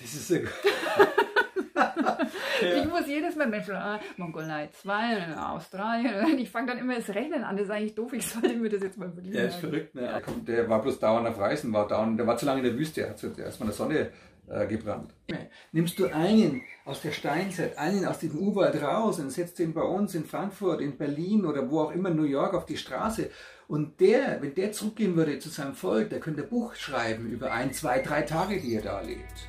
Das ist sehr gut. Ich muss jedes Mal, Mensch, ah, Mongolei 2, Australien, ich fange dann immer das Rechnen an, das ist eigentlich doof, ich sollte mir das jetzt mal verlieren. Der ist verrückt, ne? Der war bloß dauernd auf Reisen, war dauernd, der war zu lange in der Wüste, er hat erstmal in der Sonne äh, gebrannt. Nimmst du einen aus der Steinzeit, einen aus dem Urwald raus und setzt den bei uns in Frankfurt, in Berlin oder wo auch immer, New York auf die Straße und der, wenn der zurückgehen würde zu seinem Volk, der könnte ein Buch schreiben über ein, zwei, drei Tage, die er da lebt.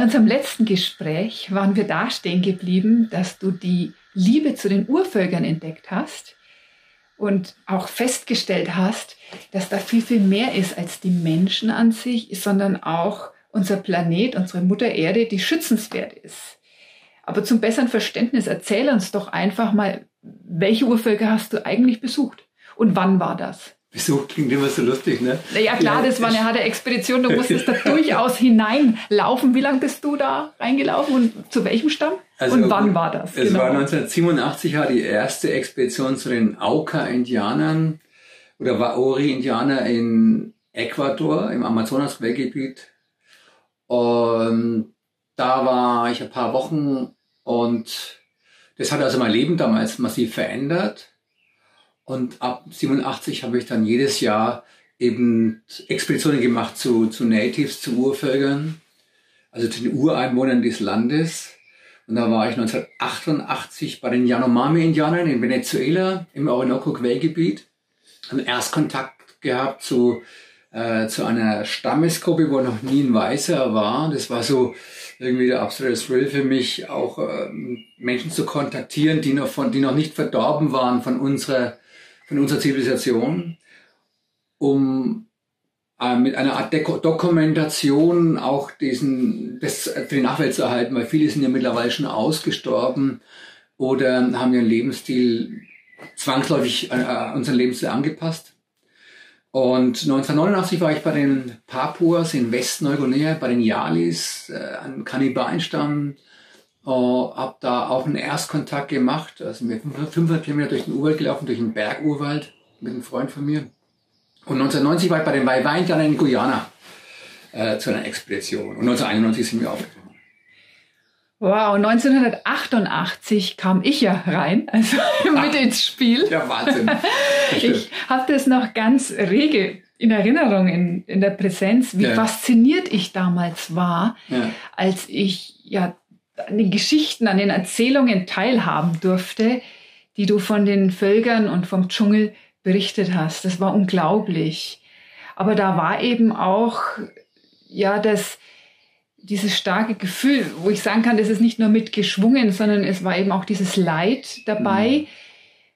Bei unserem letzten Gespräch waren wir da stehen geblieben, dass du die Liebe zu den Urvölkern entdeckt hast und auch festgestellt hast, dass da viel, viel mehr ist als die Menschen an sich, sondern auch unser Planet, unsere Mutter Erde, die schützenswert ist. Aber zum besseren Verständnis erzähl uns doch einfach mal, welche Urvölker hast du eigentlich besucht und wann war das? Wieso klingt immer so lustig, ne? Ja klar, das war eine harte Expedition. Du musstest da durchaus hineinlaufen. Wie lange bist du da reingelaufen und zu welchem Stamm? Also, und wann war das? Es genau. war 1987 war die erste Expedition zu den Auca-Indianern oder Waori-Indianer in Ecuador im Amazonas-Quellgebiet. Und da war ich ein paar Wochen und das hat also mein Leben damals massiv verändert. Und ab 87 habe ich dann jedes Jahr eben Expeditionen gemacht zu, zu Natives, zu Urvölkern, also zu den Ureinwohnern des Landes. Und da war ich 1988 bei den Yanomami-Indianern in Venezuela im Orinoco-Quellgebiet. Einen Erstkontakt gehabt zu, äh, zu einer Stammesgruppe, wo noch nie ein Weißer war. Das war so irgendwie der absolute Thrill für mich, auch ähm, Menschen zu kontaktieren, die noch, von, die noch nicht verdorben waren von unserer von unserer Zivilisation, um äh, mit einer Art Dokumentation auch diesen, das für die Nachwelt zu erhalten, weil viele sind ja mittlerweile schon ausgestorben oder haben ihren Lebensstil zwangsläufig an äh, unseren Lebensstil angepasst. Und 1989 war ich bei den Papuas in Westneuguinea, bei den Yalis, äh, an Kannibalenstamm, äh, habe da auch einen Erstkontakt gemacht. Also sind 500 Kilometer durch den Urwald gelaufen, durch den Bergurwald mit einem Freund von mir. Und 1990 war ich bei den Waiwaindianern in Guyana äh, zu einer Expedition. Und 1991 sind wir aufgekommen. Wow, 1988 kam ich ja rein, also mit ins Spiel. Ja, Wahnsinn. ich habe das noch ganz rege in Erinnerung, in, in der Präsenz, wie ja. fasziniert ich damals war, ja. als ich ja an den Geschichten, an den Erzählungen teilhaben durfte, die du von den Völkern und vom Dschungel berichtet hast. Das war unglaublich. Aber da war eben auch, ja, das, dieses starke Gefühl, wo ich sagen kann, das ist nicht nur mitgeschwungen, sondern es war eben auch dieses Leid dabei,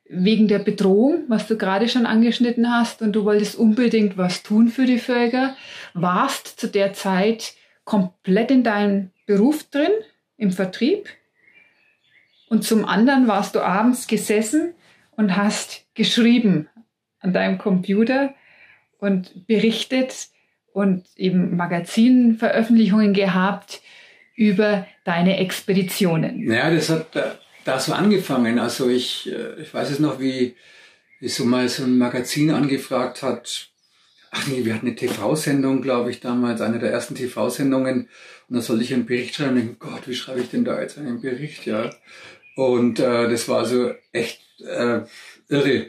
mhm. wegen der Bedrohung, was du gerade schon angeschnitten hast. Und du wolltest unbedingt was tun für die Völker, warst zu der Zeit komplett in deinem Beruf drin, im Vertrieb und zum anderen warst du abends gesessen und hast geschrieben an deinem Computer und berichtet und eben Magazinveröffentlichungen gehabt über deine Expeditionen. Ja, das hat da so angefangen. Also ich, äh, ich weiß es noch, wie, wie so mal so ein Magazin angefragt hat. Ach nee, wir hatten eine TV-Sendung, glaube ich, damals, eine der ersten TV-Sendungen und dann soll ich einen Bericht schreiben und denke, Gott, wie schreibe ich denn da jetzt einen Bericht, ja? Und äh, das war so echt äh, irre.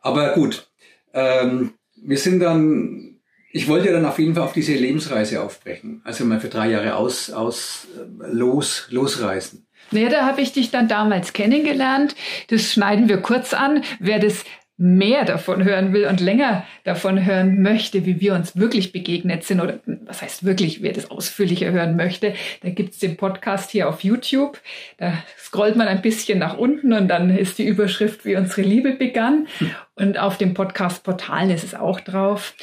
Aber gut, ähm, wir sind dann, ich wollte dann auf jeden Fall auf diese Lebensreise aufbrechen. Also mal für drei Jahre aus, aus äh, los, losreisen. Naja, da habe ich dich dann damals kennengelernt. Das schneiden wir kurz an. Wer das mehr davon hören will und länger davon hören möchte, wie wir uns wirklich begegnet sind, oder was heißt wirklich, wer das ausführlicher hören möchte, da gibt's den Podcast hier auf YouTube. Da scrollt man ein bisschen nach unten und dann ist die Überschrift, wie unsere Liebe begann. Und auf dem Podcast-Portalen ist es auch drauf.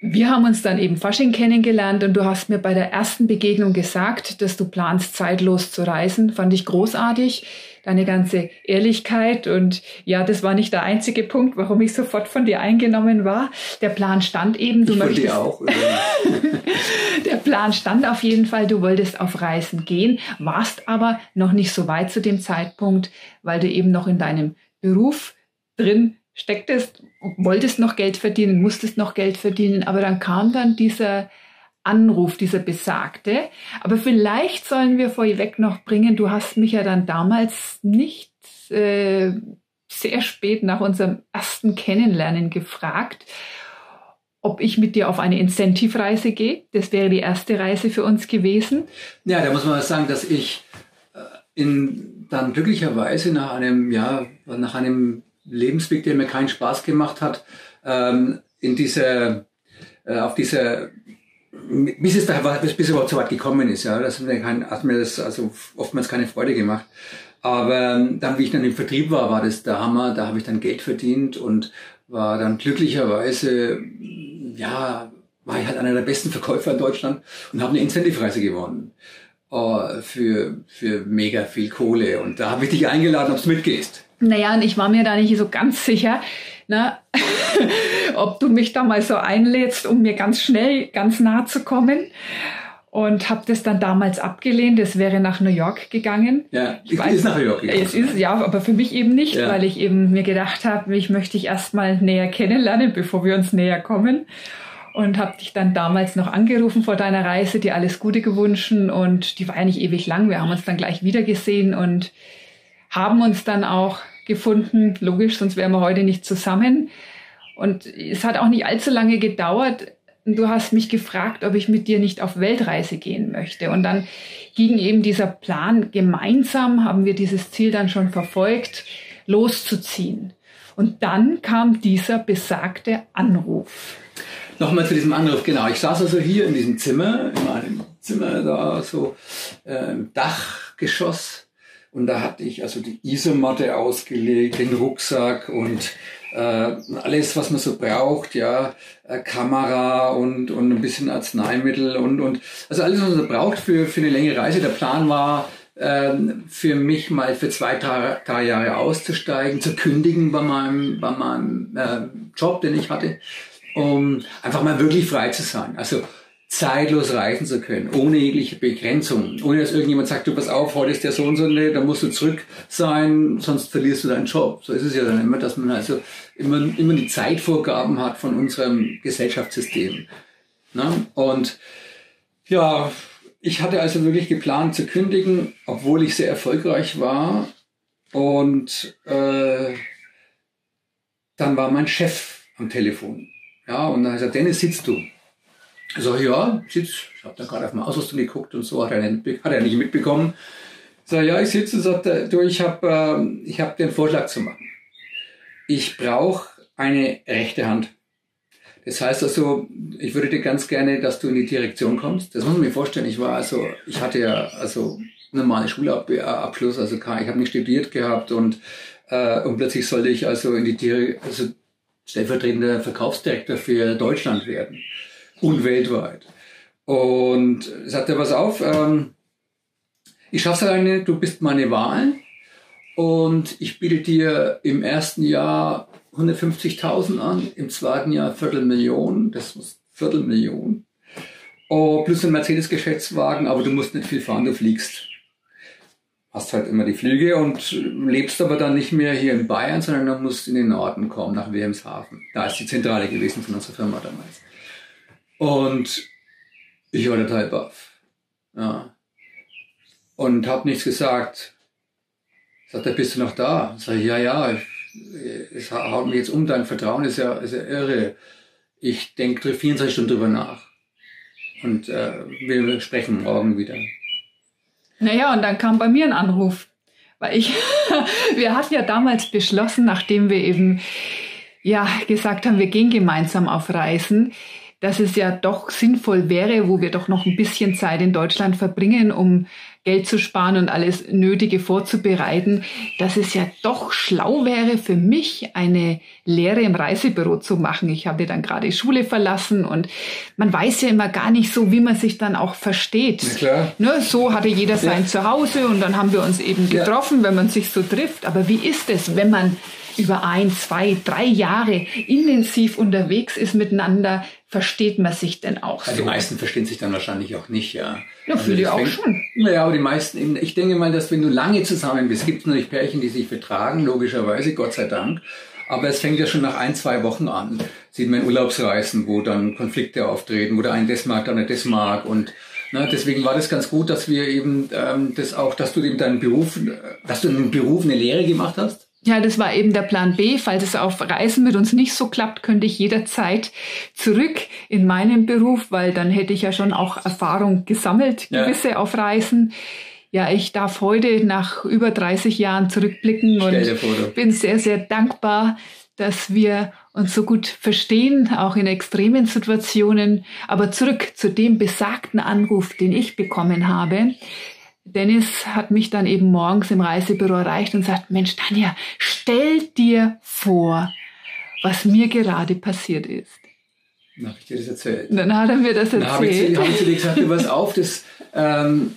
Wir haben uns dann eben Fasching kennengelernt und du hast mir bei der ersten Begegnung gesagt, dass du planst, zeitlos zu reisen. Fand ich großartig deine ganze Ehrlichkeit. Und ja, das war nicht der einzige Punkt, warum ich sofort von dir eingenommen war. Der Plan stand eben, du ich möchtest. Dir auch. der Plan stand auf jeden Fall, du wolltest auf Reisen gehen, warst aber noch nicht so weit zu dem Zeitpunkt, weil du eben noch in deinem Beruf drin stecktest, wolltest noch Geld verdienen, musstest noch Geld verdienen, aber dann kam dann dieser Anruf, dieser besagte. Aber vielleicht sollen wir vorweg noch bringen, du hast mich ja dann damals nicht äh, sehr spät nach unserem ersten Kennenlernen gefragt, ob ich mit dir auf eine Incentive-Reise gehe. Das wäre die erste Reise für uns gewesen. Ja, da muss man sagen, dass ich äh, in, dann glücklicherweise nach einem, ja, nach einem Lebensweg, der mir keinen Spaß gemacht hat, ähm, in dieser, äh, auf dieser bis es da bis, bis überhaupt so weit gekommen ist, ja, das hat mir, das also oftmals keine Freude gemacht. Aber ähm, dann, wie ich dann im Vertrieb war, war das der Hammer. Da habe ich dann Geld verdient und war dann glücklicherweise, ja, war ich halt einer der besten Verkäufer in Deutschland und habe eine Incentive-Reise gewonnen uh, für, für mega viel Kohle. Und da habe ich dich eingeladen, ob du mitgehst. Naja, und ich war mir da nicht so ganz sicher, ne, ob du mich da mal so einlädst, um mir ganz schnell, ganz nah zu kommen. Und habe das dann damals abgelehnt. Es wäre nach New York gegangen. Ja, ich weiß, ist nach New York gegangen. Es ist, ja, aber für mich eben nicht, ja. weil ich eben mir gedacht habe, mich möchte ich erstmal näher kennenlernen, bevor wir uns näher kommen und habe dich dann damals noch angerufen vor deiner Reise, dir alles Gute gewünscht und die war ja nicht ewig lang. Wir haben uns dann gleich wieder gesehen und haben uns dann auch gefunden. Logisch, sonst wären wir heute nicht zusammen. Und es hat auch nicht allzu lange gedauert. Du hast mich gefragt, ob ich mit dir nicht auf Weltreise gehen möchte. Und dann ging eben dieser Plan gemeinsam, haben wir dieses Ziel dann schon verfolgt, loszuziehen. Und dann kam dieser besagte Anruf. Nochmal zu diesem Anruf, genau. Ich saß also hier in diesem Zimmer, in meinem Zimmer da so äh, im Dachgeschoss und da hatte ich also die Isomatte ausgelegt, den Rucksack und äh, alles, was man so braucht, ja, äh, Kamera und, und ein bisschen Arzneimittel und, und also alles, was man so braucht für, für eine längere Reise. Der Plan war, äh, für mich mal für zwei, drei, drei Jahre auszusteigen, zu kündigen bei meinem, bei meinem äh, Job, den ich hatte, um einfach mal wirklich frei zu sein. Also zeitlos reisen zu können, ohne jegliche Begrenzung, ohne dass irgendjemand sagt, du pass auf, heute ist der so und so, nee, da musst du zurück sein, sonst verlierst du deinen Job. So ist es ja dann immer, dass man also immer, immer die Zeitvorgaben hat von unserem Gesellschaftssystem. Ne? Und ja, ich hatte also wirklich geplant zu kündigen, obwohl ich sehr erfolgreich war. Und äh, dann war mein Chef am Telefon. Ja, und dann hat er gesagt, Dennis, sitzt du? So, ja, sitz, ich habe da gerade auf meine Ausrüstung geguckt und so, hat er nicht, hat er nicht mitbekommen. So, ja, ich sitze und sagte, du, ich habe äh, ich hab den Vorschlag zu machen. Ich brauche eine rechte Hand. Das heißt also, ich würde dir ganz gerne, dass du in die Direktion kommst. Das muss man mir vorstellen. Ich war also, ich hatte ja also normale Schulabschluss, also ich habe nicht studiert gehabt und, äh, und plötzlich sollte ich also in die Direktion, also stellvertretender Verkaufsdirektor für Deutschland werden und weltweit. Und sagte, pass auf, ähm, ich schaff's alleine, du bist meine Wahl und ich biete dir im ersten Jahr 150.000 an, im zweiten Jahr Viertelmillion, das muss Viertelmillion, oh, plus ein Mercedes-Geschäftswagen, aber du musst nicht viel fahren, du fliegst. Hast halt immer die Flüge und lebst aber dann nicht mehr hier in Bayern, sondern du musst in den Norden kommen, nach Wilhelmshaven. Da ist die Zentrale gewesen von unserer Firma damals. Und ich war total baff. Ja. Und habe nichts gesagt. Sagt er, bist du noch da? Sag ich, ja, ja, es haut mich jetzt um, dein Vertrauen ist ja, ist ja irre. Ich denke 24 Stunden drüber nach. Und äh, wir sprechen morgen wieder. Naja, und dann kam bei mir ein Anruf. Weil ich, wir hatten ja damals beschlossen, nachdem wir eben ja gesagt haben, wir gehen gemeinsam auf Reisen, dass es ja doch sinnvoll wäre, wo wir doch noch ein bisschen Zeit in Deutschland verbringen, um Geld zu sparen und alles Nötige vorzubereiten, dass es ja doch schlau wäre für mich, eine Lehre im Reisebüro zu machen. Ich habe dann gerade Schule verlassen und man weiß ja immer gar nicht so, wie man sich dann auch versteht. klar. Ne, so hatte jeder sein ja. Zuhause und dann haben wir uns eben getroffen, ja. wenn man sich so trifft. Aber wie ist es, wenn man über ein, zwei, drei Jahre intensiv unterwegs ist miteinander, versteht man sich denn auch so? Ja, die meisten verstehen sich dann wahrscheinlich auch nicht, ja. Ja, also viele auch schon. Naja, aber die meisten, ich denke mal, dass wenn du lange zusammen bist, gibt es natürlich Pärchen, die sich vertragen, logischerweise, Gott sei Dank. Aber es fängt ja schon nach ein, zwei Wochen an. Sieht man in Urlaubsreisen, wo dann Konflikte auftreten, wo der eine das mag, der andere das mag und na, deswegen war das ganz gut, dass wir eben ähm, das auch, dass du eben deinen Beruf, dass du in einem Beruf eine Lehre gemacht hast. Ja, das war eben der Plan B. Falls es auf Reisen mit uns nicht so klappt, könnte ich jederzeit zurück in meinen Beruf, weil dann hätte ich ja schon auch Erfahrung gesammelt, gewisse ja. auf Reisen. Ja, ich darf heute nach über 30 Jahren zurückblicken und bin sehr, sehr dankbar, dass wir uns so gut verstehen, auch in extremen Situationen. Aber zurück zu dem besagten Anruf, den ich bekommen habe. Dennis hat mich dann eben morgens im Reisebüro erreicht und sagt, Mensch, Tanja, stell dir vor, was mir gerade passiert ist. Dann habe ich dir das erzählt. Dann hat er mir das erzählt. Dann habe ich, hab ich zu dir gesagt, du pass auf, das, ähm,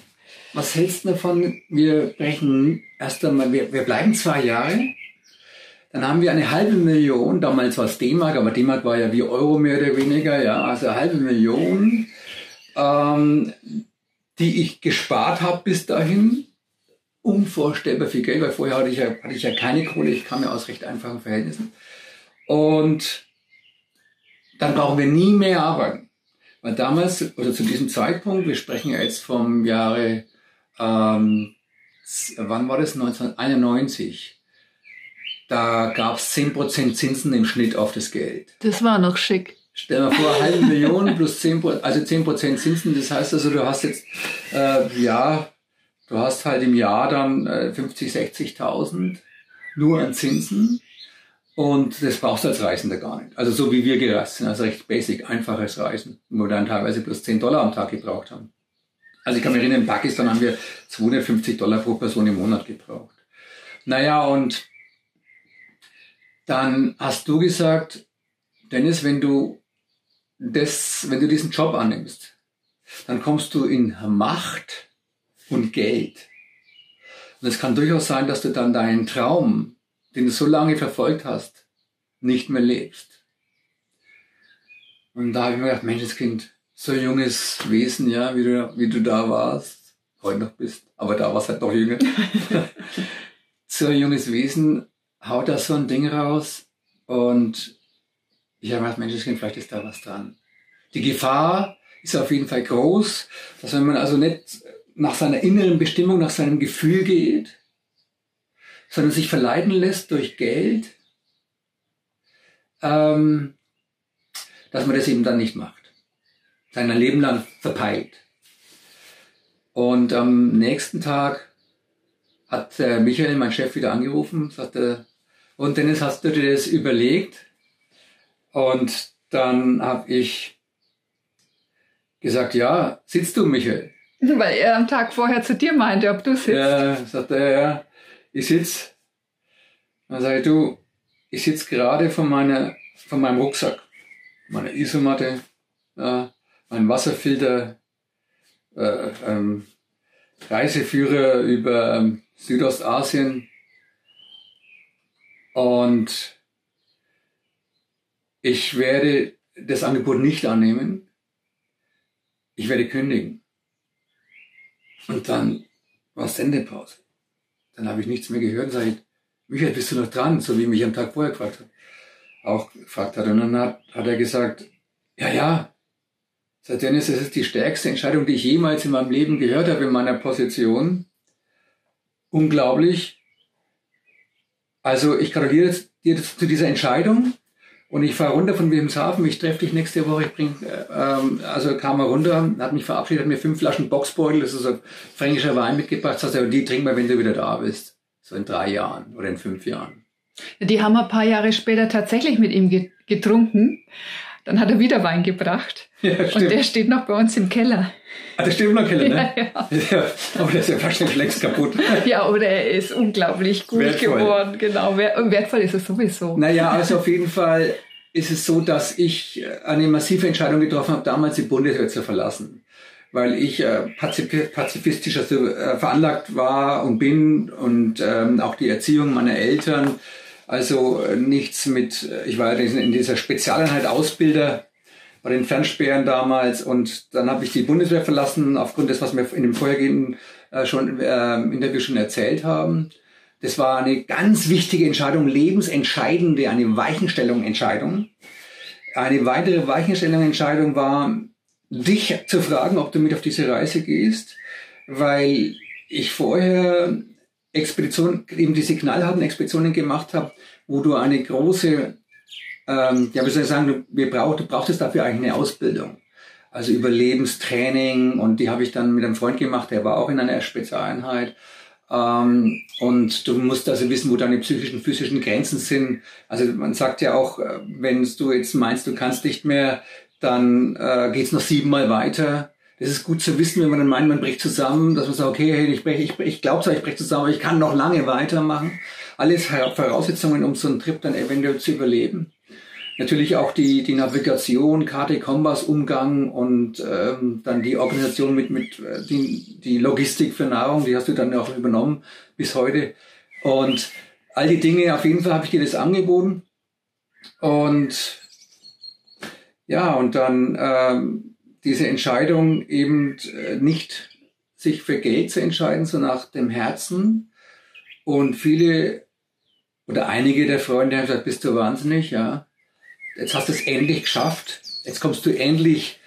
was hältst du davon? Wir brechen erst einmal, wir, wir bleiben zwei Jahre. Dann haben wir eine halbe Million, damals war es D-Mark, aber D-Mark war ja wie Euro mehr oder weniger, ja, also eine halbe Million. Ähm, die ich gespart habe bis dahin. Unvorstellbar viel Geld, weil vorher hatte ich ja, hatte ich ja keine Kohle, ich kam ja aus recht einfachen Verhältnissen. Und dann brauchen wir nie mehr arbeiten. Weil damals, oder zu diesem Zeitpunkt, wir sprechen ja jetzt vom Jahre, ähm, wann war das? 1991. Da gab es 10% Zinsen im Schnitt auf das Geld. Das war noch schick. Stell dir vor, halbe Million plus 10, also 10 Prozent Zinsen. Das heißt also, du hast jetzt, äh, ja, du hast halt im Jahr dann äh, 50, 60.000 nur an Zinsen. Und das brauchst du als Reisender gar nicht. Also so wie wir gereist sind, also recht basic, einfaches Reisen, wo wir dann teilweise plus 10 Dollar am Tag gebraucht haben. Also ich kann mich erinnern, in Pakistan haben wir 250 Dollar pro Person im Monat gebraucht. Naja, und dann hast du gesagt, Dennis, wenn du das, wenn du diesen Job annimmst, dann kommst du in Macht und Geld. Und es kann durchaus sein, dass du dann deinen Traum, den du so lange verfolgt hast, nicht mehr lebst. Und da habe ich mir gedacht, Menschenskind, so ein junges Wesen, ja, wie du, wie du da warst, heute noch bist, aber da warst halt noch jünger. so ein junges Wesen haut da so ein Ding raus und ich habe gedacht, Mensch, vielleicht ist da was dran. Die Gefahr ist auf jeden Fall groß, dass wenn man also nicht nach seiner inneren Bestimmung, nach seinem Gefühl geht, sondern sich verleiten lässt durch Geld, ähm, dass man das eben dann nicht macht. Sein Leben lang verpeilt. Und am nächsten Tag hat äh, Michael, mein Chef, wieder angerufen, sagte, und Dennis, hast du dir das überlegt? Und dann habe ich gesagt, ja, sitzt du, Michael? Weil er am Tag vorher zu dir meinte, ob du sitzt. Ja, sagte er, ja, ich sitz. Dann sage ich, du, ich sitze gerade von, meiner, von meinem Rucksack, meiner Isomatte, ja, mein Wasserfilter, äh, ähm, Reiseführer über ähm, Südostasien und ich werde das Angebot nicht annehmen. Ich werde kündigen. Und dann war Sendepause. Dann habe ich nichts mehr gehört und sage, Michael, bist du noch dran? So wie mich am Tag vorher gefragt hat. Auch gefragt hat. Und dann hat, hat er gesagt, ja, ja. Sagt Dennis, das ist die stärkste Entscheidung, die ich jemals in meinem Leben gehört habe in meiner Position. Unglaublich. Also ich gratuliere dir zu dieser Entscheidung. Und ich fahre runter von Wilhelmshaven, ich treffe dich nächste Woche, ich bring, äh, ähm, also kam er runter, hat mich verabschiedet, hat mir fünf Flaschen Boxbeutel, das ist so fränkischer Wein mitgebracht, sagt er, die trinken wir, wenn du wieder da bist. So in drei Jahren oder in fünf Jahren. Die haben ein paar Jahre später tatsächlich mit ihm getrunken. Dann hat er wieder Wein gebracht. Ja, und der steht noch bei uns im Keller. Ah, der steht immer im Keller, ne? Ja, ja. aber der ist ja wahrscheinlich längst kaputt. Ja, aber der ist unglaublich gut wertvoll. geworden. Genau, wertvoll ist es sowieso. Naja, also auf jeden Fall ist es so, dass ich eine massive Entscheidung getroffen habe, damals die Bundeswehr zu verlassen weil ich äh, pazifistisch also, äh, veranlagt war und bin und ähm, auch die Erziehung meiner Eltern. Also äh, nichts mit, äh, ich war in dieser Spezialeinheit Ausbilder bei den Fernsperren damals und dann habe ich die Bundeswehr verlassen aufgrund des, was wir in dem vorhergehenden äh, schon äh, Interview schon erzählt haben. Das war eine ganz wichtige Entscheidung, lebensentscheidende, eine Weichenstellung-Entscheidung. Eine weitere Weichenstellung-Entscheidung war, dich zu fragen, ob du mit auf diese Reise gehst, weil ich vorher Expeditionen, eben die signalharten Expeditionen gemacht habe, wo du eine große, ähm, ja, wie soll ich sagen, wir brauch, du brauchtest dafür eigentlich eine Ausbildung. Also Überlebenstraining und die habe ich dann mit einem Freund gemacht, der war auch in einer Spezialeinheit. Ähm, und du musst also wissen, wo deine psychischen, physischen Grenzen sind. Also man sagt ja auch, äh, wenn du jetzt meinst, du kannst nicht mehr dann äh, geht es noch siebenmal weiter. Das ist gut zu wissen, wenn man dann meint, man bricht zusammen, dass man sagt, okay, hey, ich, brech, ich, ich glaube zwar, ich breche zusammen, aber ich kann noch lange weitermachen. Alles Voraussetzungen, um so einen Trip dann eventuell zu überleben. Natürlich auch die, die Navigation, Karte, Kompass, Umgang und ähm, dann die Organisation mit, mit äh, die, die Logistik für Nahrung, die hast du dann auch übernommen bis heute. Und all die Dinge, auf jeden Fall habe ich dir das angeboten. Und ja, und dann ähm, diese Entscheidung eben äh, nicht sich für Geld zu entscheiden, so nach dem Herzen. Und viele oder einige der Freunde haben gesagt, bist du wahnsinnig, ja. Jetzt hast du es endlich geschafft. Jetzt kommst du endlich,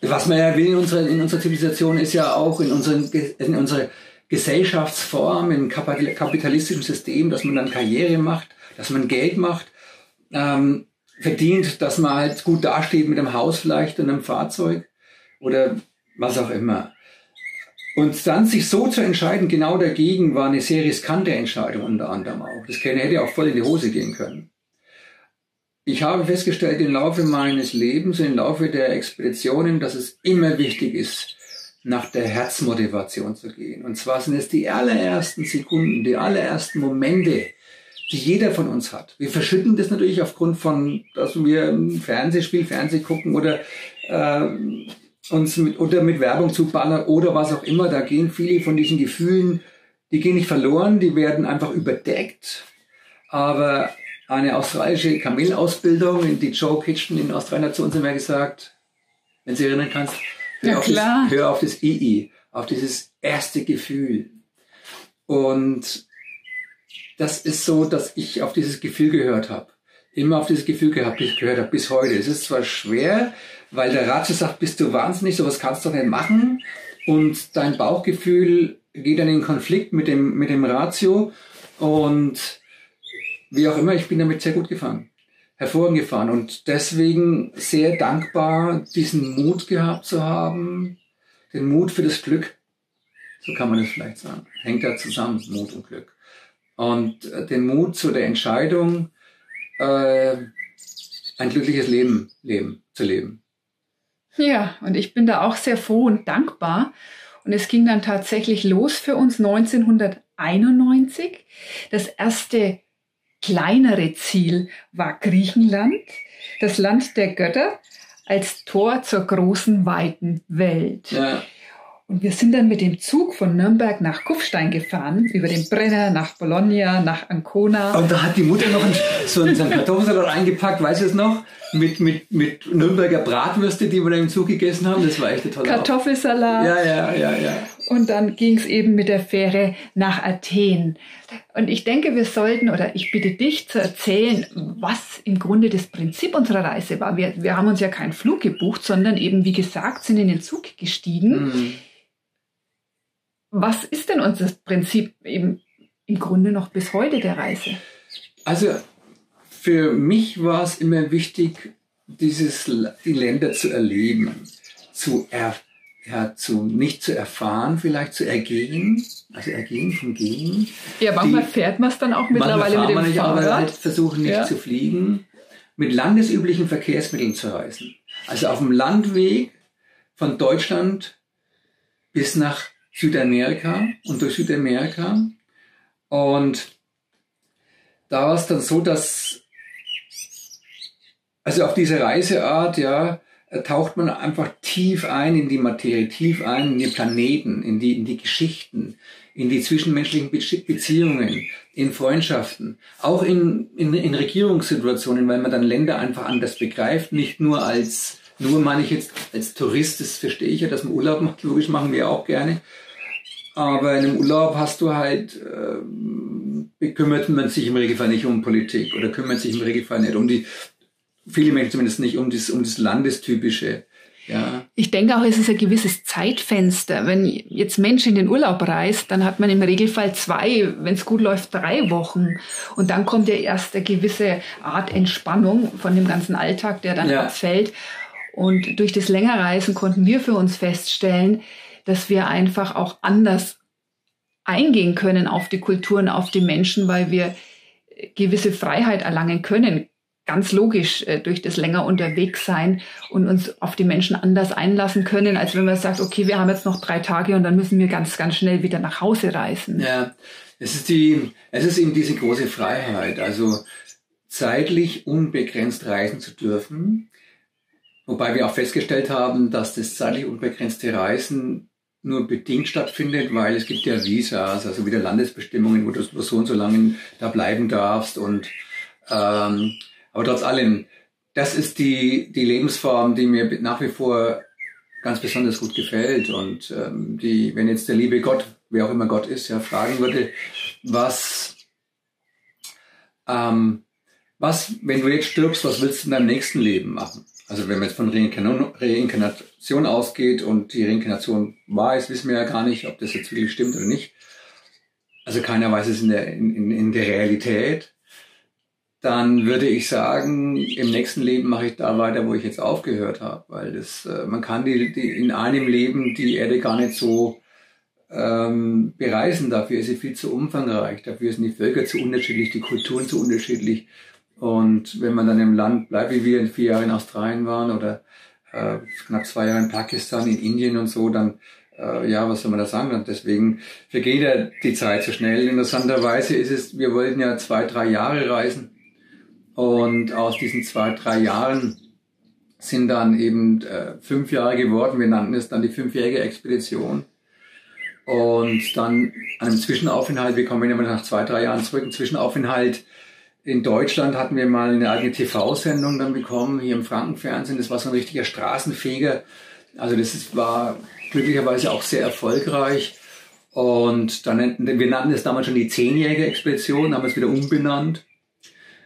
was man ja will in unserer, in unserer Zivilisation ist ja auch in, unseren, in unserer Gesellschaftsform, im kapitalistischen System, dass man dann Karriere macht, dass man Geld macht. Ähm, verdient, dass man halt gut dasteht mit einem Haus vielleicht und einem Fahrzeug oder was auch immer. Und dann sich so zu entscheiden, genau dagegen, war eine sehr riskante Entscheidung unter anderem auch. Das hätte auch voll in die Hose gehen können. Ich habe festgestellt im Laufe meines Lebens, im Laufe der Expeditionen, dass es immer wichtig ist, nach der Herzmotivation zu gehen. Und zwar sind es die allerersten Sekunden, die allerersten Momente, die jeder von uns hat. Wir verschütten das natürlich aufgrund von, dass wir ein Fernsehspiel, Fernseh gucken oder äh, uns mit, oder mit Werbung zuballern oder was auch immer. Da gehen viele von diesen Gefühlen, die gehen nicht verloren, die werden einfach überdeckt. Aber eine australische Kamelausbildung, in die Joe Kitchen in Australien hat zu uns immer gesagt, wenn Sie erinnern kannst, hör, ja, auf, das, hör auf das II, auf dieses erste Gefühl. Und das ist so, dass ich auf dieses Gefühl gehört habe. Immer auf dieses Gefühl gehabt, ich gehört habe bis heute. Es ist zwar schwer, weil der Ratio sagt, bist du wahnsinnig, sowas kannst du nicht machen. Und dein Bauchgefühl geht dann in Konflikt mit dem, mit dem Ratio. Und wie auch immer, ich bin damit sehr gut gefahren. Hervorragend gefahren. Und deswegen sehr dankbar, diesen Mut gehabt zu haben. Den Mut für das Glück. So kann man das vielleicht sagen. Hängt da zusammen, Mut und Glück und äh, den Mut zu der Entscheidung, äh, ein glückliches Leben, leben, zu leben. Ja, und ich bin da auch sehr froh und dankbar. Und es ging dann tatsächlich los für uns 1991. Das erste kleinere Ziel war Griechenland, das Land der Götter, als Tor zur großen, weiten Welt. Ja. Und wir sind dann mit dem Zug von Nürnberg nach Kufstein gefahren, über den Brenner, nach Bologna, nach Ancona. Und da hat die Mutter noch so einen Kartoffelsalat eingepackt, weißt du es noch? Mit, mit, mit Nürnberger Bratwürste, die wir da im Zug gegessen haben. Das war echt toll. Kartoffelsalat. Ja, ja, ja, ja. Und dann ging es eben mit der Fähre nach Athen. Und ich denke, wir sollten, oder ich bitte dich zu erzählen, was im Grunde das Prinzip unserer Reise war. Wir, wir haben uns ja keinen Flug gebucht, sondern eben, wie gesagt, sind in den Zug gestiegen. Mhm was ist denn unser Prinzip eben im Grunde noch bis heute der Reise? Also für mich war es immer wichtig, dieses, die Länder zu erleben, zu er, ja, zu, nicht zu erfahren, vielleicht zu ergehen, also ergehen vom Gehen. Ja, manchmal die, fährt man es dann auch mittlerweile mit dem nicht, Fahrrad. Aber halt versuchen nicht ja. zu fliegen. mit landesüblichen Verkehrsmitteln zu reisen. Also auf dem Landweg von Deutschland bis nach Südamerika und durch Südamerika. Und da war es dann so, dass also auf diese Reiseart, ja, taucht man einfach tief ein in die Materie, tief ein in die Planeten, in die, in die Geschichten, in die zwischenmenschlichen Beziehungen, in Freundschaften, auch in, in, in Regierungssituationen, weil man dann Länder einfach anders begreift, nicht nur als, nur meine ich jetzt als Tourist, das verstehe ich ja, dass man Urlaub macht, logisch machen wir auch gerne. Aber in einem Urlaub hast du halt, äh, kümmert man sich im Regelfall nicht um Politik oder kümmert sich im Regelfall nicht um die viele Menschen zumindest nicht um das, um das Landestypische. Ja. Ich denke auch, es ist ein gewisses Zeitfenster. Wenn jetzt Mensch in den Urlaub reist, dann hat man im Regelfall zwei, wenn es gut läuft, drei Wochen. Und dann kommt ja erst eine gewisse Art Entspannung von dem ganzen Alltag, der dann ja. abfällt. Und durch das Längerreisen konnten wir für uns feststellen, dass wir einfach auch anders eingehen können auf die Kulturen, auf die Menschen, weil wir gewisse Freiheit erlangen können ganz logisch äh, durch das länger unterwegs sein und uns auf die Menschen anders einlassen können, als wenn man sagt, okay, wir haben jetzt noch drei Tage und dann müssen wir ganz, ganz schnell wieder nach Hause reisen. Ja, es ist die, es ist eben diese große Freiheit, also zeitlich unbegrenzt reisen zu dürfen. Wobei wir auch festgestellt haben, dass das zeitlich unbegrenzte Reisen nur bedingt stattfindet, weil es gibt ja Visas, also wieder Landesbestimmungen, wo du so und so lange da bleiben darfst und ähm, aber trotz allem, das ist die, die Lebensform, die mir nach wie vor ganz besonders gut gefällt. Und ähm, die, wenn jetzt der liebe Gott, wer auch immer Gott ist, ja, fragen würde, was, ähm, was, wenn du jetzt stirbst, was willst du in deinem nächsten Leben machen? Also wenn man jetzt von Reinkarnation ausgeht und die Reinkarnation wahr ist, wissen wir ja gar nicht, ob das jetzt wirklich stimmt oder nicht. Also keiner weiß es in der, in, in der Realität dann würde ich sagen, im nächsten Leben mache ich da weiter, wo ich jetzt aufgehört habe, weil das, äh, man kann die, die in einem Leben die Erde gar nicht so ähm, bereisen. Dafür ist sie viel zu umfangreich, dafür sind die Völker zu unterschiedlich, die Kulturen zu unterschiedlich. Und wenn man dann im Land bleibt, wie wir in vier Jahren in Australien waren oder äh, knapp zwei Jahre in Pakistan, in Indien und so, dann äh, ja, was soll man da sagen? Und deswegen vergeht ja die Zeit so schnell. Interessanterweise ist es, wir wollten ja zwei, drei Jahre reisen und aus diesen zwei, drei Jahren sind dann eben äh, fünf Jahre geworden. Wir nannten es dann die fünfjährige Expedition. Und dann einem Zwischenaufenthalt, wir kommen immer nach zwei, drei Jahren zurück, ein Zwischenaufenthalt in Deutschland hatten wir mal eine eigene TV-Sendung dann bekommen, hier im Frankenfernsehen. Das war so ein richtiger Straßenfeger. Also das ist, war glücklicherweise auch sehr erfolgreich. Und dann, wir nannten es damals schon die zehnjährige Expedition, haben es wieder umbenannt.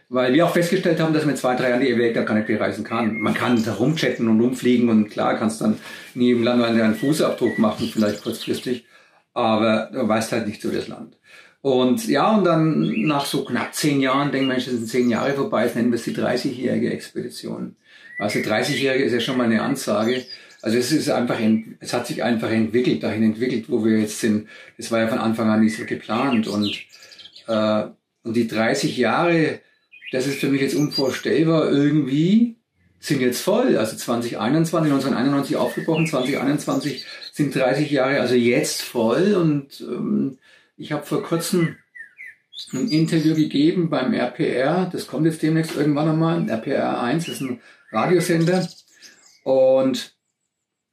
Weil wir auch festgestellt haben, dass man in zwei, drei Jahren die Welt gar nicht bereisen kann. Man kann da rumchatten und rumfliegen und klar kannst dann nie im Land einen Fußabdruck machen, vielleicht kurzfristig, aber du weißt halt nicht so das Land. Und ja, und dann nach so knapp zehn Jahren, denken Mensch, das sind zehn Jahre vorbei, jetzt nennen wir es die 30-jährige Expedition. Also 30-jährige ist ja schon mal eine Ansage. Also es ist einfach, es hat sich einfach entwickelt, dahin entwickelt, wo wir jetzt sind. Das war ja von Anfang an nicht so geplant und, äh, und die 30 Jahre, das ist für mich jetzt unvorstellbar irgendwie, sind jetzt voll. Also 2021, 1991 aufgebrochen, 2021 sind 30 Jahre, also jetzt voll. Und ähm, ich habe vor kurzem ein Interview gegeben beim RPR, das kommt jetzt demnächst irgendwann nochmal, RPR 1 ist ein Radiosender. Und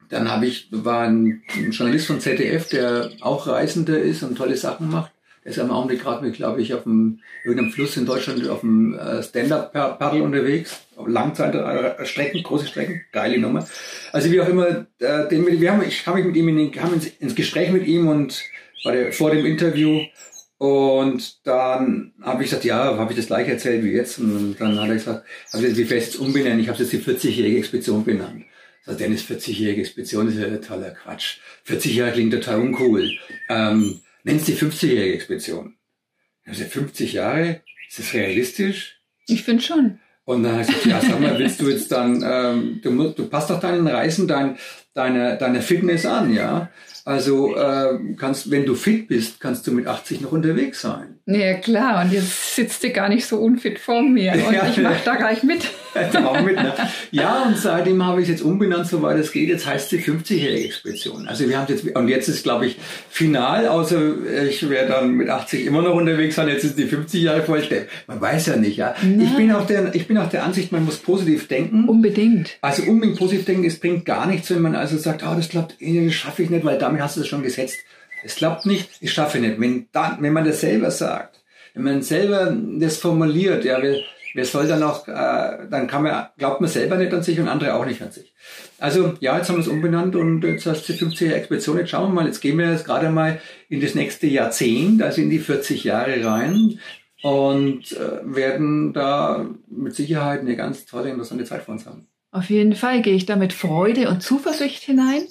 dann habe ich, war ein, ein Journalist von ZDF, der auch Reisender ist und tolle Sachen macht. Er ist im Augenblick gerade glaube ich, auf dem, irgendeinem Fluss in Deutschland auf dem äh, Stand-Up-Paddle unterwegs. Langzeitstrecken, große Strecken, geile Nummer. Also wie auch immer, äh, den, wir haben, ich habe mich mit ihm in den, haben ins, ins Gespräch mit ihm und war der, vor dem Interview und dann habe ich gesagt, ja, habe ich das gleiche erzählt wie jetzt. Und dann hat er gesagt, also wie fest umbenennen? Ich habe jetzt die 40-jährige Expedition benannt. Also Dennis, 40-jährige Expedition ist ja totaler Quatsch. 40 Jahre klingt total uncool. Ähm, Nenn es die 50-jährige Expedition. Also 50 Jahre, ist das realistisch? Ich finde schon. Und dann heißt es, ja, sag mal, willst du jetzt dann, ähm, du, du passt doch deinen Reisen, dein, deiner, deiner Fitness an, ja. Also äh, kannst, wenn du fit bist, kannst du mit 80 noch unterwegs sein. Ja klar, und jetzt sitzt du gar nicht so unfit vor mir und ja, ich mache da gleich mit. mit ne? Ja, und seitdem habe ich es jetzt umbenannt, soweit es geht. Jetzt heißt sie 50-jährige Expedition. Also wir haben jetzt, und jetzt ist, glaube ich, final, außer ich werde dann mit 80 immer noch unterwegs sein, jetzt ist die 50 Jahre voll. Man weiß ja nicht, ja. Ich bin, auch der, ich bin auch der Ansicht, man muss positiv denken. Unbedingt. Also unbedingt positiv denken, es bringt gar nichts, wenn man also sagt, ah, oh, das klappt, das schaffe ich nicht, weil damit hast du es schon gesetzt. Es klappt nicht, ich schaffe nicht. Wenn, dann, wenn man das selber sagt, wenn man selber das formuliert, ja, wer, wer soll dann auch, äh, dann kann man, glaubt man selber nicht an sich und andere auch nicht an sich. Also ja, jetzt haben wir es umbenannt und jetzt heißt die 50er Expedition. Jetzt schauen wir mal, jetzt gehen wir jetzt gerade mal in das nächste Jahrzehnt, also in die 40 Jahre rein und äh, werden da mit Sicherheit eine ganz tolle, interessante Zeit vor uns haben. Auf jeden Fall gehe ich da mit Freude und Zuversicht hinein.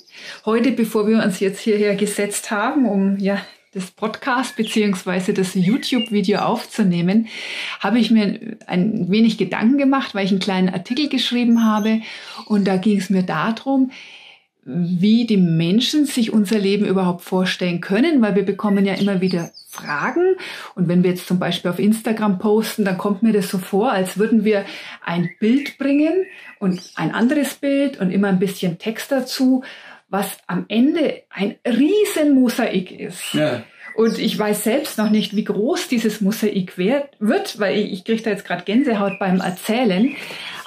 Heute, bevor wir uns jetzt hierher gesetzt haben, um ja das Podcast beziehungsweise das YouTube-Video aufzunehmen, habe ich mir ein wenig Gedanken gemacht, weil ich einen kleinen Artikel geschrieben habe. Und da ging es mir darum, wie die Menschen sich unser Leben überhaupt vorstellen können, weil wir bekommen ja immer wieder Fragen. Und wenn wir jetzt zum Beispiel auf Instagram posten, dann kommt mir das so vor, als würden wir ein Bild bringen und ein anderes Bild und immer ein bisschen Text dazu, was am Ende ein riesen Mosaik ist. Ja. Und ich weiß selbst noch nicht, wie groß dieses Mosaik wird, weil ich, ich kriege da jetzt gerade Gänsehaut beim Erzählen.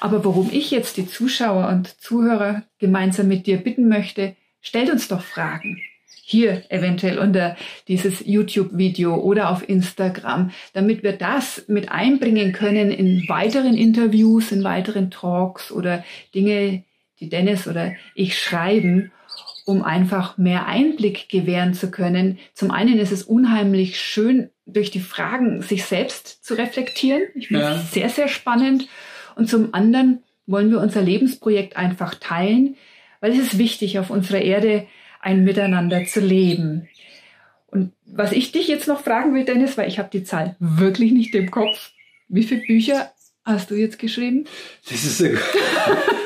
Aber warum ich jetzt die Zuschauer und Zuhörer gemeinsam mit dir bitten möchte, stellt uns doch Fragen. Hier eventuell unter dieses YouTube-Video oder auf Instagram, damit wir das mit einbringen können in weiteren Interviews, in weiteren Talks oder Dinge, die Dennis oder ich schreiben um einfach mehr Einblick gewähren zu können. Zum einen ist es unheimlich schön, durch die Fragen sich selbst zu reflektieren. Ich finde es sehr, sehr spannend. Und zum anderen wollen wir unser Lebensprojekt einfach teilen, weil es ist wichtig, auf unserer Erde ein Miteinander zu leben. Und was ich dich jetzt noch fragen will, Dennis, weil ich habe die Zahl wirklich nicht im Kopf. Wie viele Bücher hast du jetzt geschrieben? Das ist so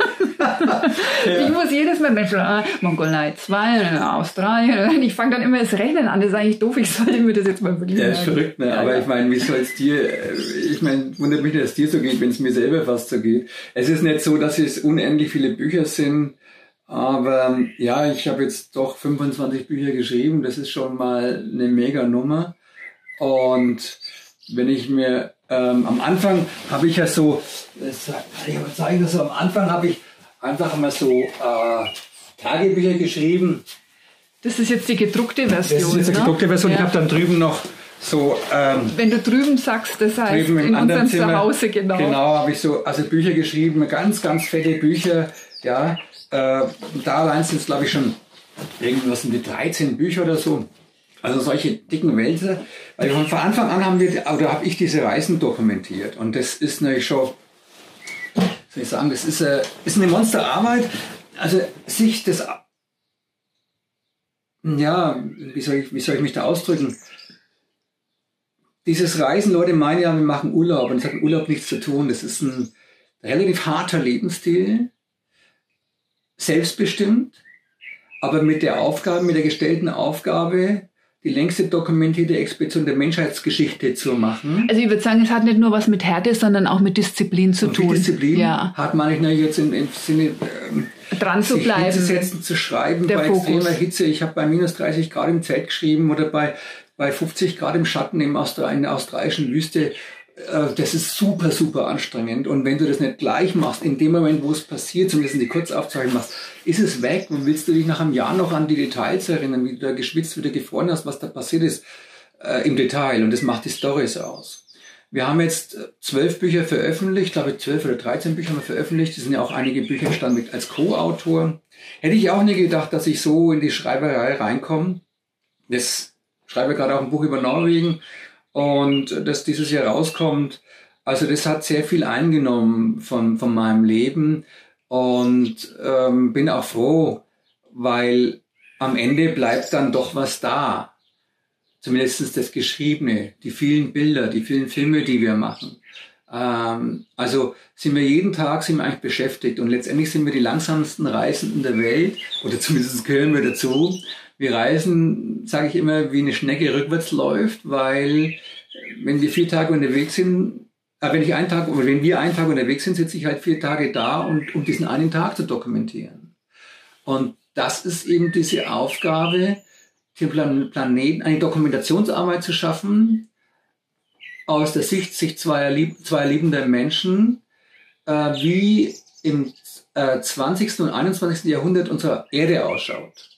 ja. Ich muss jedes Mal, Mensch, ah, Mongolei 2, Australien, ich fange dann immer das Rechnen an, das ist eigentlich doof, ich sollte mir das jetzt mal wirklich Ja, ist verrückt, ne? aber ja. ich meine, wie soll es dir, äh, ich meine, wundert mich, dass es dir so geht, wenn es mir selber fast so geht. Es ist nicht so, dass es unendlich viele Bücher sind, aber ja, ich habe jetzt doch 25 Bücher geschrieben, das ist schon mal eine mega Nummer und wenn ich mir ähm, am Anfang habe ich ja so, das ich aber zeigen, dass so am Anfang habe ich einfach mal so äh, Tagebücher geschrieben. Das ist jetzt die gedruckte Version. Das ist jetzt die ne? gedruckte Version. Ja. Ich habe dann drüben noch so. Ähm, Wenn du drüben sagst, das heißt in unserem Zimmer, Zuhause, genau. Genau, habe ich so also Bücher geschrieben, ganz, ganz fette Bücher. Ja, äh, da allein sind es, glaube ich, schon irgendwas sind die 13 Bücher oder so. Also solche dicken Wälzer. Weil von Anfang an haben wir, oder habe ich diese Reisen dokumentiert. Und das ist natürlich schon soll ich sagen, das ist, äh, ist eine Monsterarbeit. Also sich das, ja, wie soll, ich, wie soll ich mich da ausdrücken? Dieses Reisen, Leute meinen ja, wir machen Urlaub und es hat mit Urlaub nichts zu tun. Das ist ein relativ harter Lebensstil, selbstbestimmt, aber mit der Aufgabe, mit der gestellten Aufgabe, die längste dokumentierte Expedition der Menschheitsgeschichte zu machen. Also ich würde sagen, es hat nicht nur was mit Härte, sondern auch mit Disziplin zu und tun. Disziplin ja. hat man nicht nur jetzt im, im Sinne ähm, dran zu bleiben, hinzusetzen, zu schreiben der bei Fokus. extremer Hitze. Ich habe bei minus 30 Grad im Zelt geschrieben oder bei bei 50 Grad im Schatten im Austra in der australischen Wüste das ist super, super anstrengend. Und wenn du das nicht gleich machst, in dem Moment, wo es passiert, zumindest die Kurzaufzeichnung machst, ist es weg und willst du dich nach einem Jahr noch an die Details erinnern, wie du da geschwitzt, wie du gefroren hast, was da passiert ist äh, im Detail. Und das macht die Stories aus. Wir haben jetzt äh, zwölf Bücher veröffentlicht, ich glaube zwölf oder dreizehn Bücher haben wir veröffentlicht. Es sind ja auch einige Bücher entstanden als Co-Autor. Hätte ich auch nie gedacht, dass ich so in die Schreiberei reinkomme. Das schreibe gerade auch ein Buch über Norwegen und dass dieses Jahr rauskommt. Also das hat sehr viel eingenommen von, von meinem Leben und ähm, bin auch froh, weil am Ende bleibt dann doch was da. Zumindest das Geschriebene, die vielen Bilder, die vielen Filme, die wir machen. Ähm, also sind wir jeden Tag sind wir eigentlich beschäftigt und letztendlich sind wir die langsamsten Reisenden der Welt oder zumindest gehören wir dazu. Wir reisen, sage ich immer, wie eine Schnecke rückwärts läuft, weil wenn wir vier Tage unterwegs sind, äh, wenn ich einen Tag oder wenn wir einen Tag unterwegs sind, sitze ich halt vier Tage da und um diesen einen Tag zu dokumentieren. Und das ist eben diese Aufgabe, den Planeten, eine Dokumentationsarbeit zu schaffen, aus der Sicht sich zweier, lieb, zweier liebender Menschen, äh, wie im äh, 20. und 21. Jahrhundert unsere Erde ausschaut.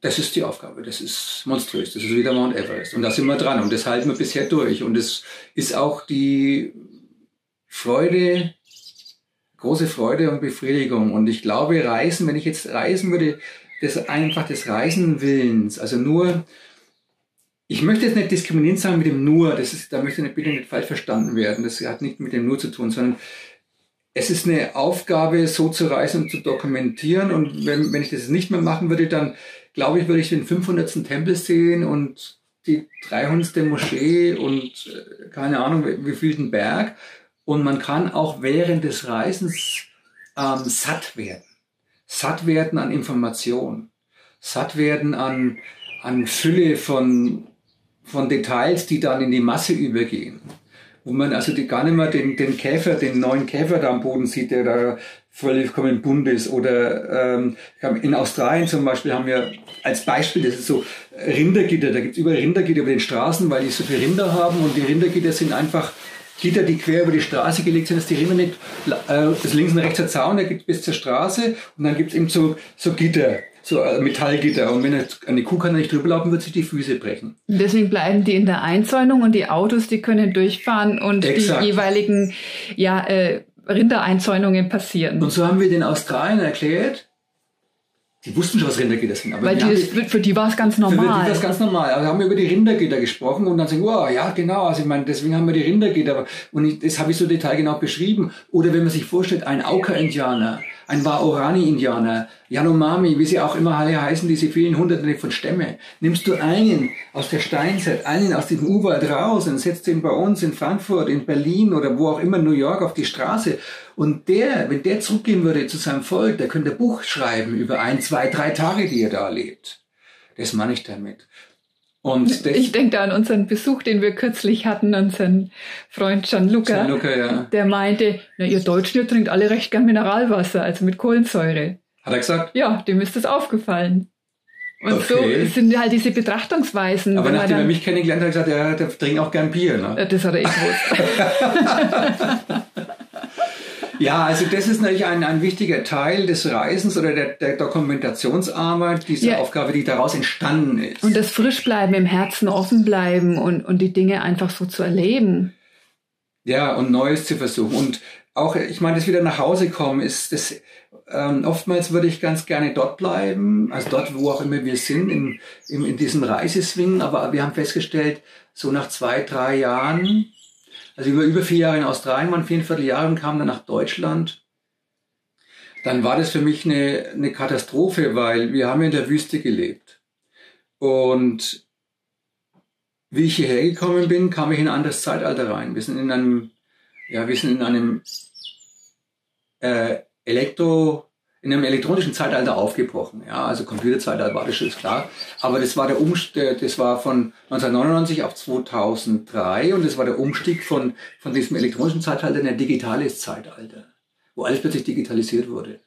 Das ist die Aufgabe, das ist monströs, das ist wieder Mount Everest. Und da sind wir dran und das halten wir bisher durch. Und es ist auch die Freude, große Freude und Befriedigung. Und ich glaube, Reisen, wenn ich jetzt reisen würde, das einfach des Reisenwillens, also nur ich möchte jetzt nicht diskriminierend sagen mit dem nur, das ist, da möchte ich bitte nicht falsch verstanden werden. Das hat nicht mit dem nur zu tun, sondern es ist eine Aufgabe, so zu reisen und zu dokumentieren. Und wenn, wenn ich das nicht mehr machen würde, dann glaube ich, würde ich den 500. Tempel sehen und die 300. Moschee und äh, keine Ahnung, wie viel den Berg. Und man kann auch während des Reisens ähm, satt werden. Satt werden an Information. Satt werden an, an Fülle von von Details, die dann in die Masse übergehen. Wo man also die, gar nicht mehr den, den Käfer, den neuen Käfer da am Boden sieht, der da vollkommen bunt ist. Oder ähm, in Australien zum Beispiel haben wir als Beispiel, das ist so Rindergitter, da gibt es überall Rindergitter über den Straßen, weil die so viele Rinder haben. Und die Rindergitter sind einfach Gitter, die quer über die Straße gelegt sind, dass die Rinder nicht, äh, das links und rechts der Zaun, der geht bis zur Straße. Und dann gibt es eben so, so Gitter so äh, Metallgitter. Und wenn eine Kuh kann nicht drüber laufen, wird sich die Füße brechen. Deswegen bleiben die in der Einzäunung und die Autos, die können durchfahren und Exakt. die jeweiligen ja, äh, Rindereinzäunungen passieren. Und so haben wir den Australien erklärt, die wussten schon, was Rindergitter sind. Aber Weil die, das, für die war es ganz normal. Für, die war es ganz normal. Also haben wir über die Rindergitter gesprochen und dann sagen, wow, ja, genau. Also ich meine, deswegen haben wir die Rindergitter. Und ich, das habe ich so detailgenau beschrieben. Oder wenn man sich vorstellt, ein Auka-Indianer, ein Waorani-Indianer, Yanomami, wie sie auch immer alle heißen, diese vielen Hunderte von Stämme. Nimmst du einen aus der Steinzeit, einen aus dem Urwald raus und setzt ihn bei uns in Frankfurt, in Berlin oder wo auch immer, New York auf die Straße. Und der, wenn der zurückgehen würde zu seinem Volk, der könnte Buch schreiben über ein, zwei, drei Tage, die er da lebt. Das meine ich damit. Und ich denke da an unseren Besuch, den wir kürzlich hatten, unseren Freund Gianluca, Gianluca ja. der meinte, na, ihr Deutschen, ihr trinkt alle recht gern Mineralwasser, also mit Kohlensäure. Hat er gesagt? Ja, dem ist das aufgefallen. Und okay. so sind halt diese Betrachtungsweisen. Aber nachdem er mich kennengelernt hat, hat er gesagt, er trinkt auch gern Bier. Ne? Das hat er eh gewusst. Ja, also das ist natürlich ein, ein wichtiger Teil des Reisens oder der, der Dokumentationsarbeit, diese ja. Aufgabe, die daraus entstanden ist. Und das Frischbleiben, im Herzen offen bleiben und, und die Dinge einfach so zu erleben. Ja, und Neues zu versuchen. Und auch, ich meine, das wieder nach Hause kommen, ist das, ähm, oftmals würde ich ganz gerne dort bleiben, also dort, wo auch immer wir sind, in, in, in diesem Reiseswing. Aber wir haben festgestellt, so nach zwei, drei Jahren, also über, über vier Jahre in Australien waren, viereinviertel Jahre und kam dann nach Deutschland. Dann war das für mich eine, eine Katastrophe, weil wir haben in der Wüste gelebt. Und wie ich hierher gekommen bin, kam ich in ein anderes Zeitalter rein. Wir sind in einem, ja, wir sind in einem äh, Elektro, in einem elektronischen Zeitalter aufgebrochen. Ja, also Computerzeitalter war das schon klar. Aber das war der Umstieg, das war von 1999 auf 2003 und das war der Umstieg von, von diesem elektronischen Zeitalter in ein digitales Zeitalter, wo alles plötzlich digitalisiert wurde.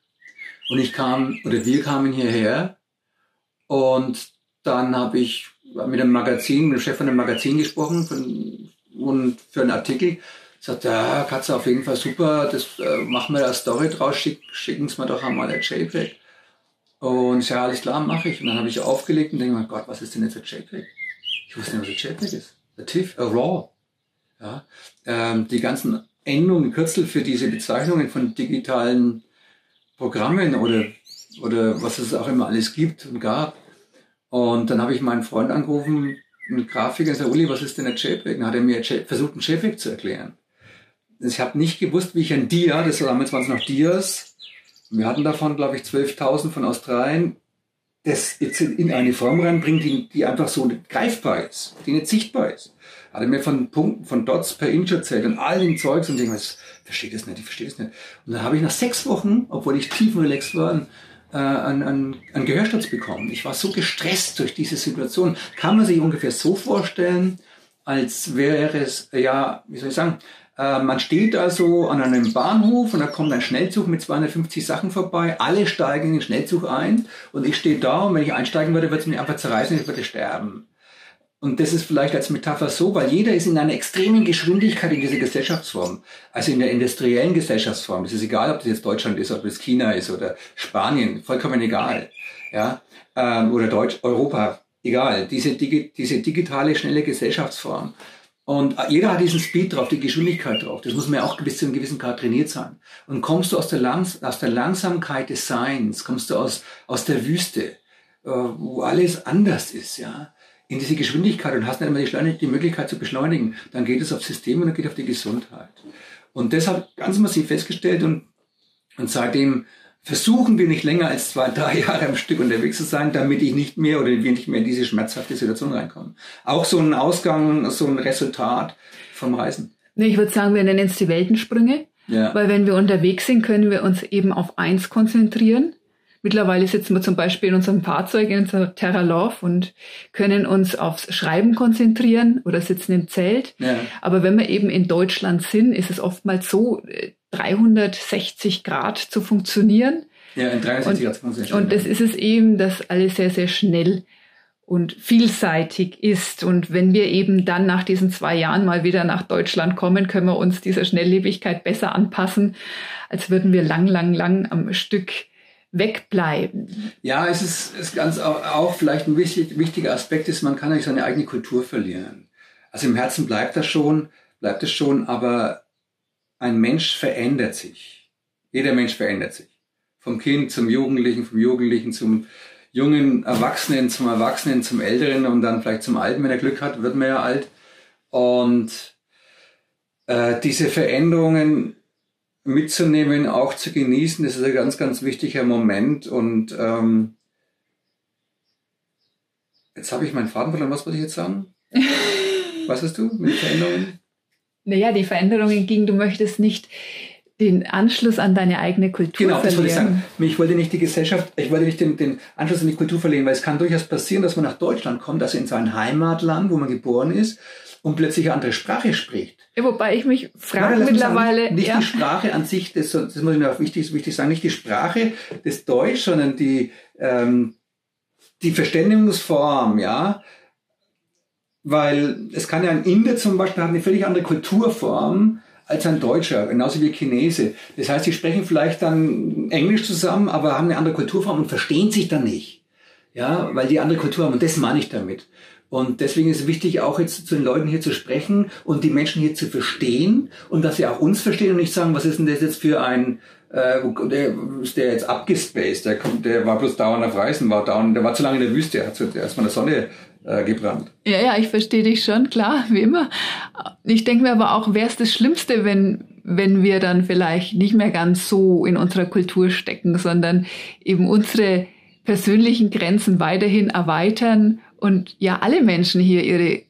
Und ich kam, oder wir kamen hierher und dann habe ich mit einem Magazin, mit dem Chef von einem Magazin gesprochen von, und für einen Artikel Sagt, ja, Katze, auf jeden Fall super, das äh, machen wir da Story draus, schick, schicken Sie mir doch einmal der JPEG. Und ja, alles klar, mache ich. Und dann habe ich aufgelegt und denke mir, Gott, was ist denn jetzt ein JPEG? Ich wusste nicht, was ein JPEG ist. A TIFF, a RAW. Ja, ähm, die ganzen Endungen, Kürzel für diese Bezeichnungen von digitalen Programmen oder, oder was es auch immer alles gibt und gab. Und dann habe ich meinen Freund angerufen, einen Grafiker, und gesagt, Uli, was ist denn ein JPEG? Dann hat er mir versucht, ein JPEG zu erklären ich habe nicht gewusst, wie ich ein Dia, das war damals waren es noch Dias, wir hatten davon, glaube ich, 12.000 von Australien, das jetzt in eine Form reinbringt, die, die einfach so greifbar ist, die nicht sichtbar ist. Hat er mir von Punkten, von Dots per Inch erzählt und all dem Zeugs und ich was, verstehe das nicht, ich verstehe das nicht. Und dann habe ich nach sechs Wochen, obwohl ich tief relaxed war, äh, einen, einen, einen Gehörsturz bekommen. Ich war so gestresst durch diese Situation. Kann man sich ungefähr so vorstellen, als wäre es, ja, wie soll ich sagen, äh, man steht also an einem Bahnhof und da kommt ein Schnellzug mit 250 Sachen vorbei. Alle steigen in den Schnellzug ein und ich stehe da und wenn ich einsteigen würde, würde es mich einfach zerreißen und ich würde sterben. Und das ist vielleicht als Metapher so, weil jeder ist in einer extremen Geschwindigkeit in dieser Gesellschaftsform. Also in der industriellen Gesellschaftsform. Es ist egal, ob das jetzt Deutschland ist, ob das China ist oder Spanien, vollkommen egal. Ja, ähm, oder Deutsch, Europa, egal. Diese, diese digitale, schnelle Gesellschaftsform. Und jeder hat diesen Speed drauf, die Geschwindigkeit drauf. Das muss man ja auch bis zu einem gewissen Grad trainiert sein. Und kommst du aus der, Langs aus der Langsamkeit des Seins, kommst du aus, aus der Wüste, äh, wo alles anders ist, ja, in diese Geschwindigkeit und hast nicht immer die, die Möglichkeit zu beschleunigen, dann geht es aufs System und dann geht es auf die Gesundheit. Und das hat ganz massiv festgestellt und, und seitdem versuchen wir nicht länger als zwei, drei Jahre am Stück unterwegs zu sein, damit ich nicht mehr oder wir nicht mehr in diese schmerzhafte Situation reinkommen. Auch so ein Ausgang, so ein Resultat vom Reisen. Ich würde sagen, wir nennen es die Weltensprünge. Ja. Weil wenn wir unterwegs sind, können wir uns eben auf eins konzentrieren. Mittlerweile sitzen wir zum Beispiel in unserem Fahrzeug, in unserer Terra Love und können uns aufs Schreiben konzentrieren oder sitzen im Zelt. Ja. Aber wenn wir eben in Deutschland sind, ist es oftmals so, 360 Grad zu funktionieren. Ja, in 360 Grad zu funktionieren. Und das ist es eben, dass alles sehr, sehr schnell und vielseitig ist. Und wenn wir eben dann nach diesen zwei Jahren mal wieder nach Deutschland kommen, können wir uns dieser Schnelllebigkeit besser anpassen, als würden wir lang, lang, lang am Stück wegbleiben. Ja, es ist, ist ganz auch, auch vielleicht ein wichtig, wichtiger Aspekt ist, man kann nicht seine eigene Kultur verlieren. Also im Herzen bleibt das schon, bleibt es schon, aber ein Mensch verändert sich. Jeder Mensch verändert sich. Vom Kind zum Jugendlichen, vom Jugendlichen zum jungen Erwachsenen, zum Erwachsenen, zum Älteren und dann vielleicht zum Alten, wenn er Glück hat, wird man ja alt. Und äh, diese Veränderungen mitzunehmen, auch zu genießen, das ist ein ganz, ganz wichtiger Moment. Und ähm, jetzt habe ich meinen Faden verloren. Was wollte ich jetzt sagen? Was hast du mit Veränderungen? Naja, die Veränderungen gingen, du möchtest nicht den Anschluss an deine eigene Kultur genau, verlieren. Genau, das wollte ich sagen. Ich wollte nicht die Gesellschaft, ich wollte nicht den, den Anschluss an die Kultur verlieren, weil es kann durchaus passieren, dass man nach Deutschland kommt, also in sein Heimatland, wo man geboren ist, und plötzlich eine andere Sprache spricht. Ja, wobei ich mich frage mittlerweile. Sagen, nicht ja. die Sprache an sich, das, das muss ich mir auch wichtig, wichtig sagen, nicht die Sprache des Deutsch, sondern die, ähm, die Verständigungsform, ja. Weil es kann ja ein Inder zum Beispiel hat eine völlig andere Kulturform als ein Deutscher, genauso wie Chinese. Das heißt, sie sprechen vielleicht dann Englisch zusammen, aber haben eine andere Kulturform und verstehen sich dann nicht. Ja, weil die andere Kultur haben. Und das meine ich damit. Und deswegen ist es wichtig, auch jetzt zu den Leuten hier zu sprechen und die Menschen hier zu verstehen und dass sie auch uns verstehen und nicht sagen, was ist denn das jetzt für ein, äh, der ist der jetzt abgespaced, der kommt, der war bloß dauernd auf Reisen, war dauernd, der war zu lange in der Wüste, hat erstmal in der Sonne äh, gebrannt. Ja, ja, ich verstehe dich schon, klar, wie immer. Ich denke mir aber auch, wäre es das Schlimmste, wenn, wenn wir dann vielleicht nicht mehr ganz so in unserer Kultur stecken, sondern eben unsere persönlichen Grenzen weiterhin erweitern und ja alle Menschen hier ihre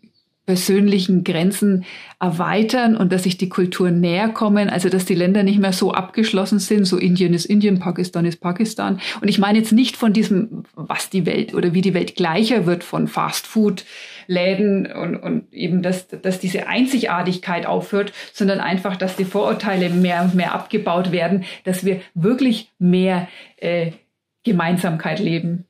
persönlichen Grenzen erweitern und dass sich die Kulturen näher kommen, also dass die Länder nicht mehr so abgeschlossen sind, so Indien ist Indien, Pakistan ist Pakistan. Und ich meine jetzt nicht von diesem, was die Welt oder wie die Welt gleicher wird von Fastfood-Läden und, und eben, dass, dass diese Einzigartigkeit aufhört, sondern einfach, dass die Vorurteile mehr und mehr abgebaut werden, dass wir wirklich mehr äh, Gemeinsamkeit leben.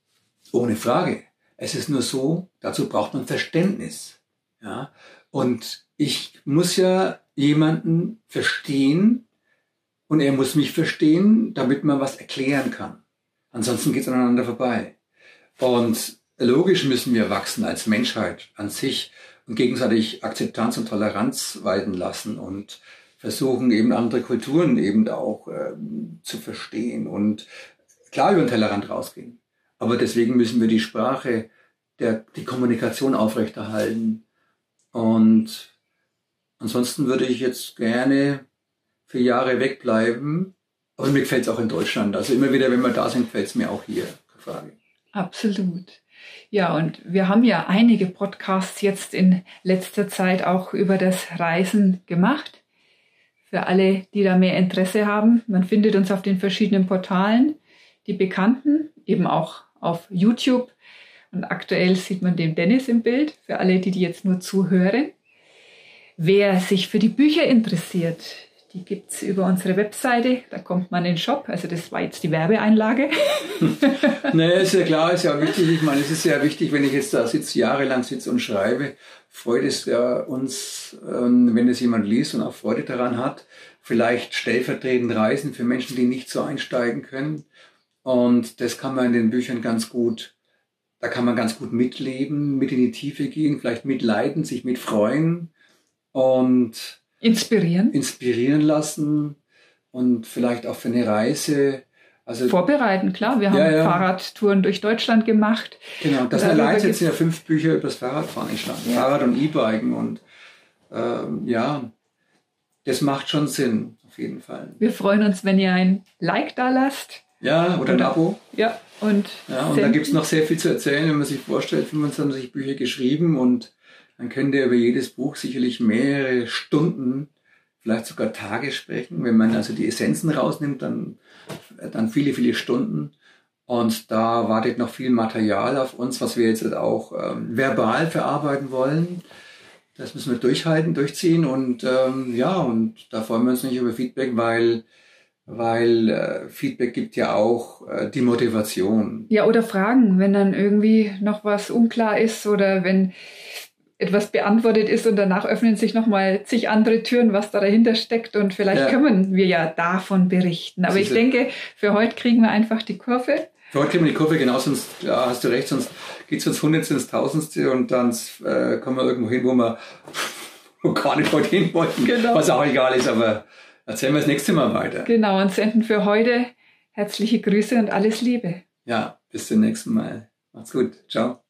Ohne Frage. Es ist nur so, dazu braucht man Verständnis. Ja? Und ich muss ja jemanden verstehen und er muss mich verstehen, damit man was erklären kann. Ansonsten geht es aneinander vorbei. Und logisch müssen wir wachsen als Menschheit an sich und gegenseitig Akzeptanz und Toleranz walten lassen und versuchen eben andere Kulturen eben auch äh, zu verstehen und klar über den Tellerrand rausgehen. Aber deswegen müssen wir die Sprache, der, die Kommunikation aufrechterhalten. Und ansonsten würde ich jetzt gerne für Jahre wegbleiben. Aber mir gefällt es auch in Deutschland. Also immer wieder, wenn wir da sind, gefällt es mir auch hier. Frage. Absolut. Ja, und wir haben ja einige Podcasts jetzt in letzter Zeit auch über das Reisen gemacht. Für alle, die da mehr Interesse haben, man findet uns auf den verschiedenen Portalen, die bekannten, eben auch auf YouTube. Und aktuell sieht man den Dennis im Bild, für alle, die, die jetzt nur zuhören. Wer sich für die Bücher interessiert, die gibt es über unsere Webseite, da kommt man in den Shop. Also das war jetzt die Werbeeinlage. naja, ist ja klar, ist ja wichtig. Ich meine, es ist ja wichtig, wenn ich jetzt da sitze, jahrelang sitze und schreibe, freut es ja uns, ähm, wenn es jemand liest und auch Freude daran hat. Vielleicht stellvertretend Reisen für Menschen, die nicht so einsteigen können. Und das kann man in den Büchern ganz gut, da kann man ganz gut mitleben, mit in die Tiefe gehen, vielleicht mitleiden, sich mitfreuen und Inspirieren. Inspirieren lassen und vielleicht auch für eine Reise. Also, Vorbereiten, klar. Wir haben ja, ja. Fahrradtouren durch Deutschland gemacht. Genau, das allein sind ja fünf Bücher über das Fahrradfahren entstanden. Ja. Fahrrad und E-Biken und ähm, ja, das macht schon Sinn, auf jeden Fall. Wir freuen uns, wenn ihr ein Like da lasst. Ja, oder, oder ein Abo. Ja, und, ja, und da gibt es noch sehr viel zu erzählen, wenn man sich vorstellt, 25 Bücher geschrieben und dann könnt ihr über jedes Buch sicherlich mehrere Stunden, vielleicht sogar Tage sprechen. Wenn man also die Essenzen rausnimmt, dann, dann viele, viele Stunden. Und da wartet noch viel Material auf uns, was wir jetzt auch ähm, verbal verarbeiten wollen. Das müssen wir durchhalten, durchziehen und ähm, ja, und da freuen wir uns nicht über Feedback, weil weil äh, Feedback gibt ja auch äh, die Motivation. Ja, oder Fragen, wenn dann irgendwie noch was unklar ist oder wenn etwas beantwortet ist und danach öffnen sich nochmal zig andere Türen, was da dahinter steckt und vielleicht ja. können wir ja davon berichten. Aber ich denke, für heute kriegen wir einfach die Kurve. Für heute kriegen wir die Kurve, genau, sonst ja, hast du recht, sonst geht es ins Hundertste, ins Tausendste und dann äh, kommen wir irgendwo hin, wo wir gar nicht heute hin wollten, genau. was auch egal ist, aber erzählen wir das nächste Mal weiter. Genau, und senden für heute herzliche Grüße und alles Liebe. Ja, bis zum nächsten Mal. Macht's gut. Ciao.